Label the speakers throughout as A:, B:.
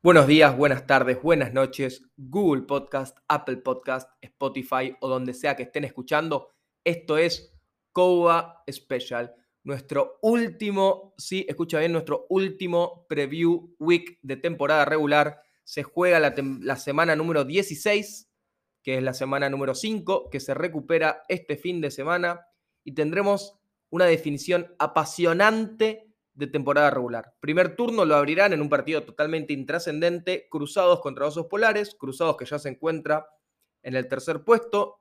A: Buenos días, buenas tardes, buenas noches, Google Podcast, Apple Podcast, Spotify o donde sea que estén escuchando. Esto es Coba Special, nuestro último, sí, escucha bien, nuestro último preview week de temporada regular. Se juega la, semana número 16, que es la semana número 5, que se recupera este fin de semana y tendremos una definición apasionante de temporada regular. Primer turno lo abrirán en un partido totalmente intrascendente, Cruzados contra Osos Polares, Cruzados que ya se encuentra en el tercer puesto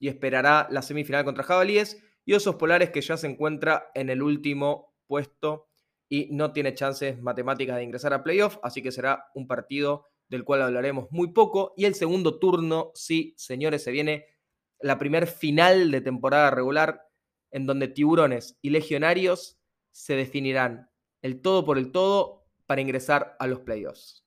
A: y esperará la semifinal contra Jabalíes, y Osos Polares que ya se encuentra en el último puesto y no tiene chances matemáticas de ingresar a playoff, así que será un partido del cual hablaremos muy poco. Y el segundo turno, sí, señores, se viene la primer final de temporada regular en donde tiburones y legionarios se definirán el todo por el todo para ingresar a los playoffs.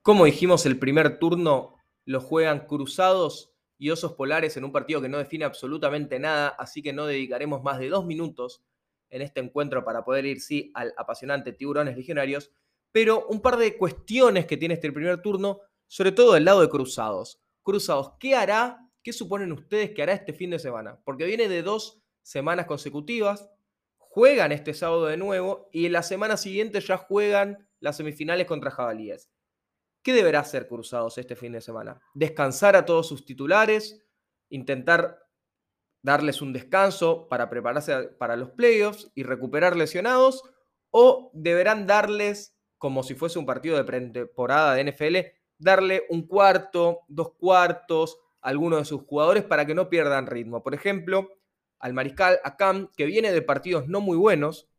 A: Como dijimos, el primer turno lo juegan Cruzados y Osos Polares en un partido que no define absolutamente nada, así que no dedicaremos más de dos minutos en este encuentro para poder ir, sí, al apasionante Tiburones Legionarios, pero un par de cuestiones que tiene este primer turno, sobre todo del lado de Cruzados. Cruzados, ¿qué hará? ¿Qué suponen ustedes que hará este fin de semana? Porque viene de dos semanas consecutivas, juegan este sábado de nuevo y en la semana siguiente ya juegan las semifinales contra Jabalíes. ¿Qué deberá hacer Cruzados este fin de semana? Descansar a todos sus titulares, intentar darles un descanso para prepararse para los playoffs y recuperar lesionados, o deberán darles, como si fuese un partido de pretemporada de NFL, darle un cuarto, dos cuartos a algunos de sus jugadores para que no pierdan ritmo. Por ejemplo, al mariscal, a Cam, que viene de partidos no muy buenos,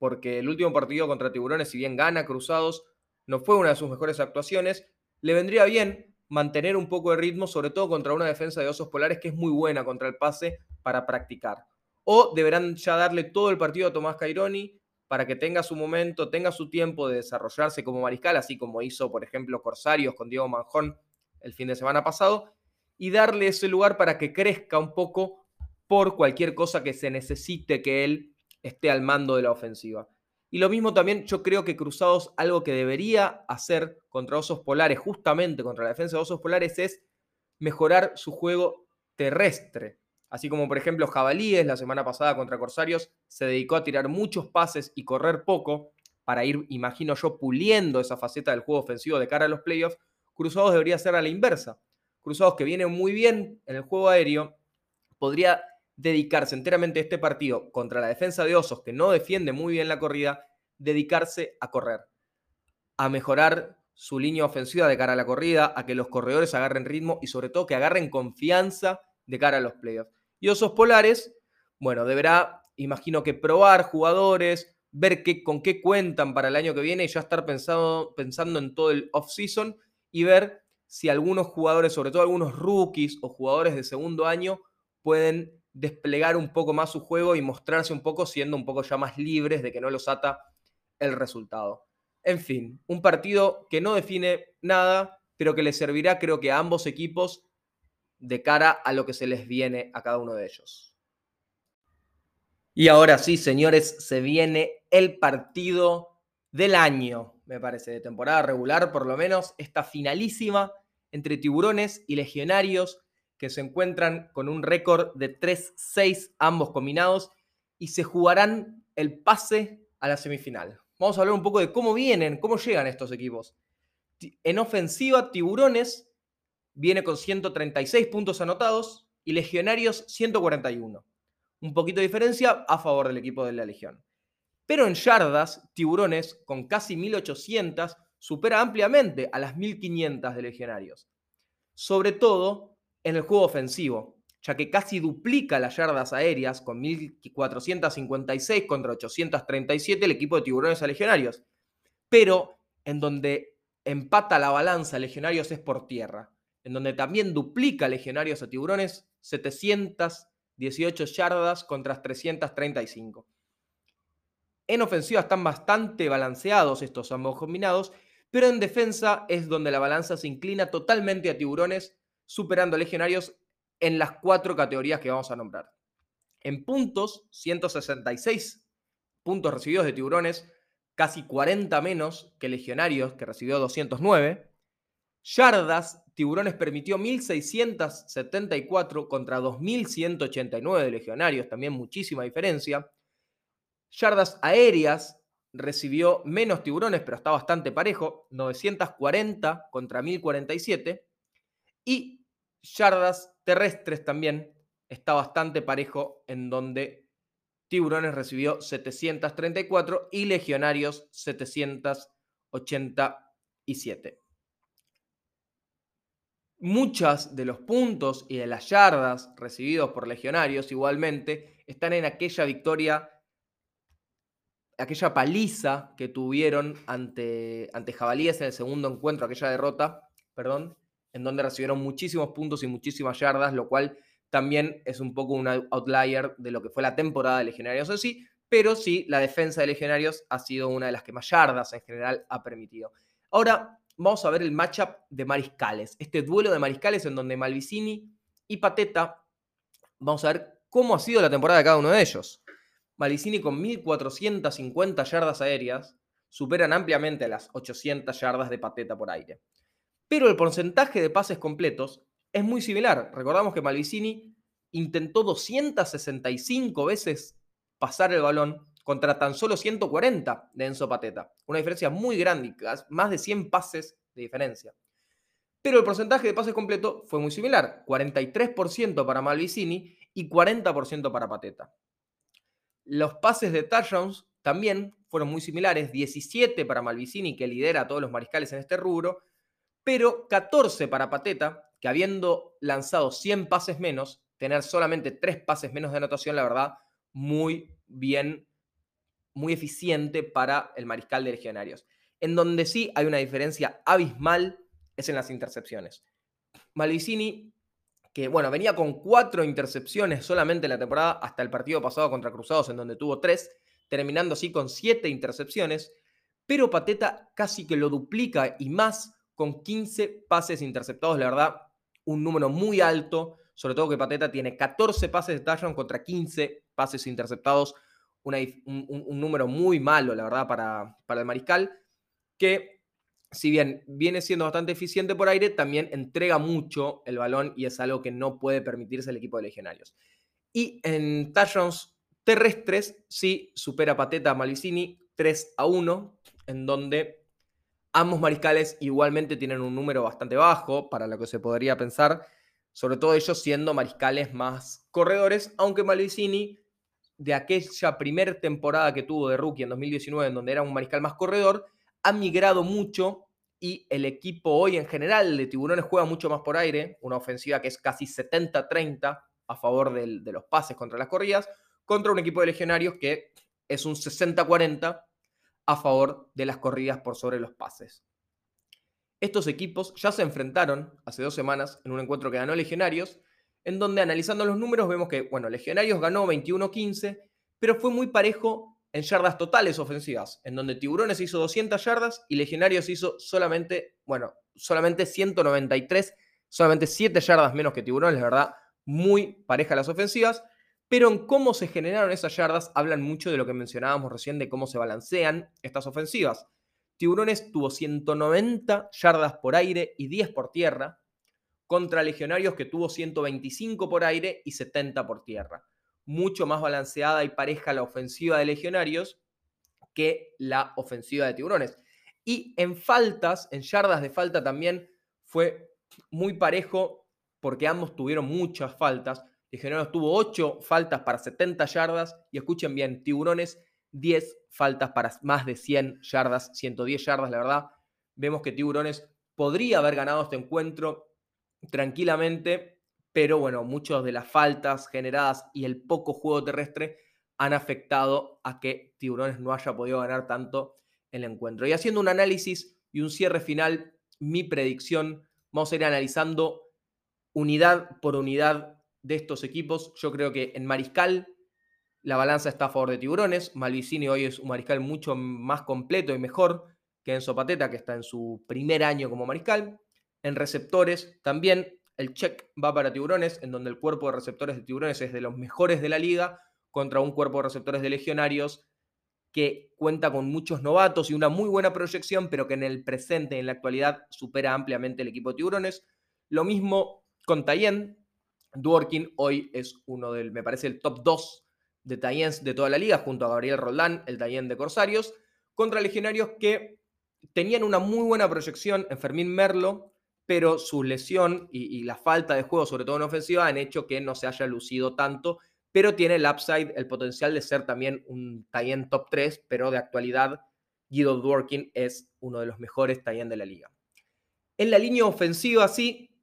A: porque el último partido contra Tiburones, si bien gana Cruzados, no fue una de sus mejores actuaciones, le vendría bien mantener un poco de ritmo, sobre todo contra una defensa de osos polares que es muy buena contra el pase para practicar. O deberán ya darle todo el partido a Tomás Caironi para que tenga su momento, tenga su tiempo de desarrollarse como mariscal, así como hizo, por ejemplo, Corsarios con Diego Manjón el fin de semana pasado, y darle ese lugar para que crezca un poco por cualquier cosa que se necesite que él esté al mando de la ofensiva. Y lo mismo también yo creo que Cruzados algo que debería hacer contra Osos Polares, justamente contra la defensa de Osos Polares, es mejorar su juego terrestre. Así como por ejemplo Jabalíes la semana pasada contra Corsarios se dedicó a tirar muchos pases y correr poco para ir, imagino yo, puliendo esa faceta del juego ofensivo de cara a los playoffs, Cruzados debería ser a la inversa. Cruzados que viene muy bien en el juego aéreo, podría dedicarse enteramente a este partido contra la defensa de Osos, que no defiende muy bien la corrida, dedicarse a correr, a mejorar su línea ofensiva de cara a la corrida, a que los corredores agarren ritmo y sobre todo que agarren confianza de cara a los playoffs. Y Osos Polares, bueno, deberá, imagino que probar jugadores, ver qué, con qué cuentan para el año que viene y ya estar pensando, pensando en todo el off-season y ver si algunos jugadores, sobre todo algunos rookies o jugadores de segundo año, pueden desplegar un poco más su juego y mostrarse un poco siendo un poco ya más libres de que no los ata el resultado. En fin, un partido que no define nada, pero que le servirá creo que a ambos equipos de cara a lo que se les viene a cada uno de ellos. Y ahora sí, señores, se viene el partido del año, me parece, de temporada regular, por lo menos esta finalísima entre tiburones y legionarios que se encuentran con un récord de 3-6 ambos combinados y se jugarán el pase a la semifinal. Vamos a hablar un poco de cómo vienen, cómo llegan estos equipos. En ofensiva, Tiburones viene con 136 puntos anotados y Legionarios 141. Un poquito de diferencia a favor del equipo de la Legión. Pero en yardas, Tiburones, con casi 1800, supera ampliamente a las 1500 de Legionarios. Sobre todo en el juego ofensivo, ya que casi duplica las yardas aéreas con 1.456 contra 837 el equipo de tiburones a legionarios. Pero en donde empata la balanza legionarios es por tierra, en donde también duplica legionarios a tiburones 718 yardas contra 335. En ofensiva están bastante balanceados estos ambos combinados, pero en defensa es donde la balanza se inclina totalmente a tiburones superando a Legionarios en las cuatro categorías que vamos a nombrar. En puntos, 166 puntos recibidos de Tiburones casi 40 menos que Legionarios, que recibió 209. Yardas, Tiburones permitió 1.674 contra 2.189 de Legionarios, también muchísima diferencia. Yardas aéreas, recibió menos Tiburones, pero está bastante parejo, 940 contra 1047. Y yardas terrestres también está bastante parejo, en donde Tiburones recibió 734 y Legionarios 787. Muchas de los puntos y de las yardas recibidos por Legionarios igualmente están en aquella victoria, aquella paliza que tuvieron ante, ante Jabalíes en el segundo encuentro, aquella derrota, perdón, en donde recibieron muchísimos puntos y muchísimas yardas, lo cual también es un poco un outlier de lo que fue la temporada de Legionarios en sí, pero sí, la defensa de Legionarios ha sido una de las que más yardas en general ha permitido. Ahora, vamos a ver el matchup de mariscales, este duelo de mariscales en donde Malvicini y Pateta, vamos a ver cómo ha sido la temporada de cada uno de ellos. Malvicini con 1.450 yardas aéreas superan ampliamente las 800 yardas de Pateta por aire. Pero el porcentaje de pases completos es muy similar. Recordamos que Malvicini intentó 265 veces pasar el balón contra tan solo 140 de Enzo Pateta. Una diferencia muy grande, más de 100 pases de diferencia. Pero el porcentaje de pases completo fue muy similar, 43% para Malvicini y 40% para Pateta. Los pases de touchdowns también fueron muy similares, 17 para Malvicini, que lidera a todos los mariscales en este rubro, pero 14 para Pateta, que habiendo lanzado 100 pases menos, tener solamente 3 pases menos de anotación, la verdad, muy bien muy eficiente para el mariscal de legionarios. En donde sí hay una diferencia abismal es en las intercepciones. Malvicini, que bueno, venía con cuatro intercepciones solamente en la temporada hasta el partido pasado contra Cruzados, en donde tuvo tres, terminando así con siete intercepciones, pero Pateta casi que lo duplica y más con 15 pases interceptados, la verdad, un número muy alto, sobre todo que Pateta tiene 14 pases de touchdown contra 15 pases interceptados un, número muy malo, la verdad, para, para el mariscal, que si bien viene siendo bastante eficiente por aire, también entrega mucho el balón y es algo que no puede permitirse el equipo de legionarios. Y en touchdowns terrestres, sí supera Pateta a Malvicini 3 a 1, en donde ambos mariscales igualmente tienen un número bastante bajo para lo que se podría pensar, sobre todo ellos siendo mariscales más corredores, aunque Malvicini de aquella primera temporada que tuvo de rookie en 2019, en donde era un mariscal más corredor, ha migrado mucho y el equipo hoy en general de Tiburones juega mucho más por aire, una ofensiva que es casi 70-30 a favor de los pases contra las corridas, contra un equipo de legionarios que es un 60-40 a favor de las corridas por sobre los pases. Estos equipos ya se enfrentaron hace dos semanas en un encuentro que ganó Legionarios en donde analizando los números vemos que, bueno, Legionarios ganó 21-15, pero fue muy parejo en yardas totales ofensivas, en donde Tiburones hizo 200 yardas y Legionarios hizo solamente, bueno, solamente 193, solamente 7 yardas menos que Tiburones, la verdad, muy pareja las ofensivas, pero en cómo se generaron esas yardas hablan mucho de lo que mencionábamos recién, de cómo se balancean estas ofensivas. Tiburones tuvo 190 yardas por aire y 10 por tierra, contra Legionarios que tuvo 125 por aire y 70 por tierra. Mucho más balanceada y pareja la ofensiva de Legionarios que la ofensiva de Tiburones. Y en faltas, en yardas de falta también fue muy parejo porque ambos tuvieron muchas faltas. Legionarios tuvo 8 faltas para 70 yardas y escuchen bien, Tiburones 10 faltas para más de 100 yardas, 110 yardas, la verdad. Vemos que Tiburones podría haber ganado este encuentro tranquilamente, pero bueno, muchas de las faltas generadas y el poco juego terrestre han afectado a que Tiburones no haya podido ganar tanto el encuentro. Y haciendo un análisis y un cierre final, mi predicción, vamos a ir analizando unidad por unidad de estos equipos. Yo creo que en Mariscal la balanza está a favor de Tiburones. Malvicini hoy es un Mariscal mucho más completo y mejor que Enzo Pateta, que está en su primer año como Mariscal. En receptores también el check va para tiburones, en donde el cuerpo de receptores de tiburones es de los mejores de la liga, contra un cuerpo de receptores de legionarios que cuenta con muchos novatos y una muy buena proyección, pero que en el presente, en la actualidad, supera ampliamente el equipo de Tiburones. Lo mismo con Tayen. Dworkin hoy es uno del, me parece, el top 2 de Tayens de toda la liga, junto a Gabriel Roldán, el Tayen de Corsarios, contra legionarios que tenían una muy buena proyección en Fermín Merlo, pero su lesión y, la falta de juego, sobre todo en ofensiva, han hecho que no se haya lucido tanto pero tiene el upside, el potencial de ser también un tie top 3, pero de actualidad Guido Dworkin es uno de los mejores tie de la liga. En la línea ofensiva, sí,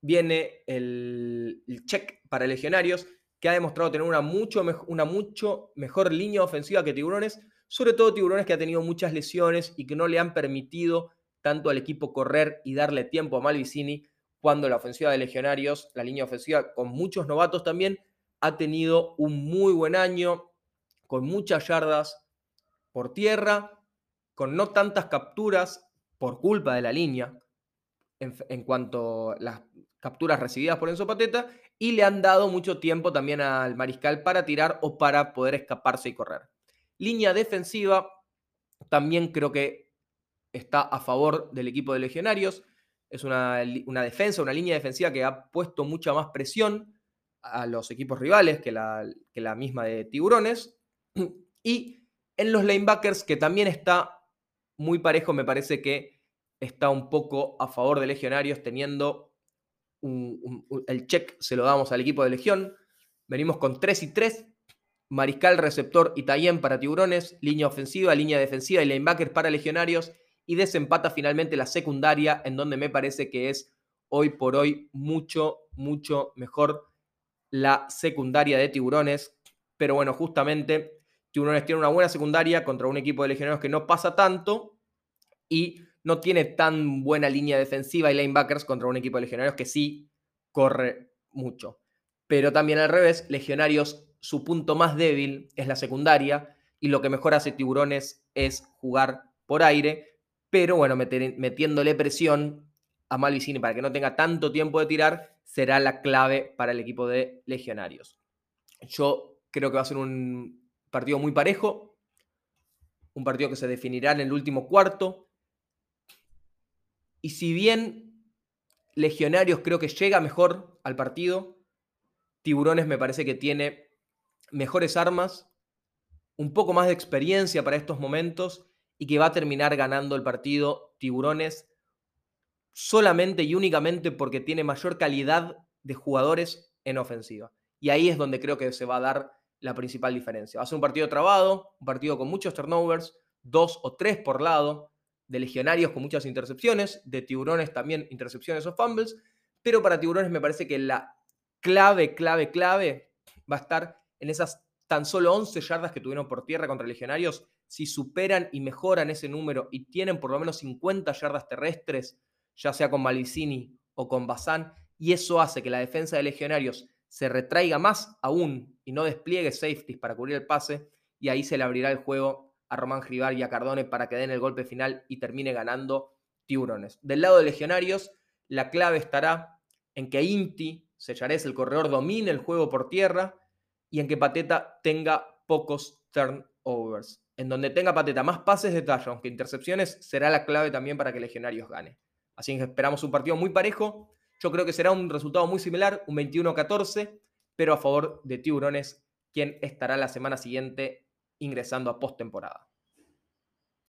A: viene el, check para Legionarios, que ha demostrado tener una mucho, una mucho mejor línea ofensiva que Tiburones, sobre todo Tiburones que ha tenido muchas lesiones y que no le han permitido tanto al equipo correr y darle tiempo a Malvicini, cuando la ofensiva de Legionarios, la línea ofensiva con muchos novatos también, ha tenido un muy buen año, con muchas yardas por tierra, con no tantas capturas por culpa de la línea, en, cuanto a las capturas recibidas por Enzo Pateta, y le han dado mucho tiempo también al mariscal para tirar o para poder escaparse y correr. Línea defensiva, también creo que está a favor del equipo de legionarios. Es una, una defensa, una línea defensiva que ha puesto mucha más presión a los equipos rivales que la, que la misma de Tiburones. Y en los lanebackers, que también está muy parejo, me parece que está un poco a favor de Legionarios, teniendo el check, se lo damos al equipo de Legión. Venimos con 3 y 3. Mariscal, receptor y Tayén para Tiburones, línea ofensiva, línea defensiva y lanebackers para Legionarios. Y desempata finalmente la secundaria, en donde me parece que es hoy por hoy mucho, mucho mejor la secundaria de Tiburones. Pero bueno, justamente Tiburones tiene una buena secundaria contra un equipo de legionarios que no pasa tanto y no tiene tan buena línea defensiva y linebackers contra un equipo de legionarios que sí corre mucho. Pero también al revés, legionarios, su punto más débil es la secundaria y lo que mejor hace Tiburones es jugar por aire, pero bueno, metiéndole presión a Malvicini para que no tenga tanto tiempo de tirar, será la clave para el equipo de Legionarios. Yo creo que va a ser un partido muy parejo, un partido que se definirá en el último cuarto. Y si bien Legionarios creo que llega mejor al partido, Tiburones me parece que tiene mejores armas, un poco más de experiencia para estos momentos y que va a terminar ganando el partido Tiburones solamente y únicamente porque tiene mayor calidad de jugadores en ofensiva. Y ahí es donde creo que se va a dar la principal diferencia. Va a ser un partido trabado, un partido con muchos turnovers, dos o tres por lado, de legionarios con muchas intercepciones, de tiburones también intercepciones o fumbles, pero para tiburones me parece que la clave, clave, clave va a estar en esas tan solo 11 yardas que tuvieron por tierra contra legionarios. Si superan y mejoran ese número y tienen por lo menos 50 yardas terrestres, ya sea con Malicini o con Bazán, y eso hace que la defensa de Legionarios se retraiga más aún y no despliegue safeties para cubrir el pase, y ahí se le abrirá el juego a Román Gribar y a Cardone para que den el golpe final y termine ganando Tiburones. Del lado de Legionarios, la clave estará en que Inti, Sellares, el corredor, domine el juego por tierra y en que Pateta tenga pocos turnovers. En donde tenga Pateta más pases de talla, aunque intercepciones, será la clave también para que Legionarios gane. Así que esperamos un partido muy parejo. Yo creo que será un resultado muy similar, un 21-14, pero a favor de Tiburones, quien estará la semana siguiente ingresando a postemporada.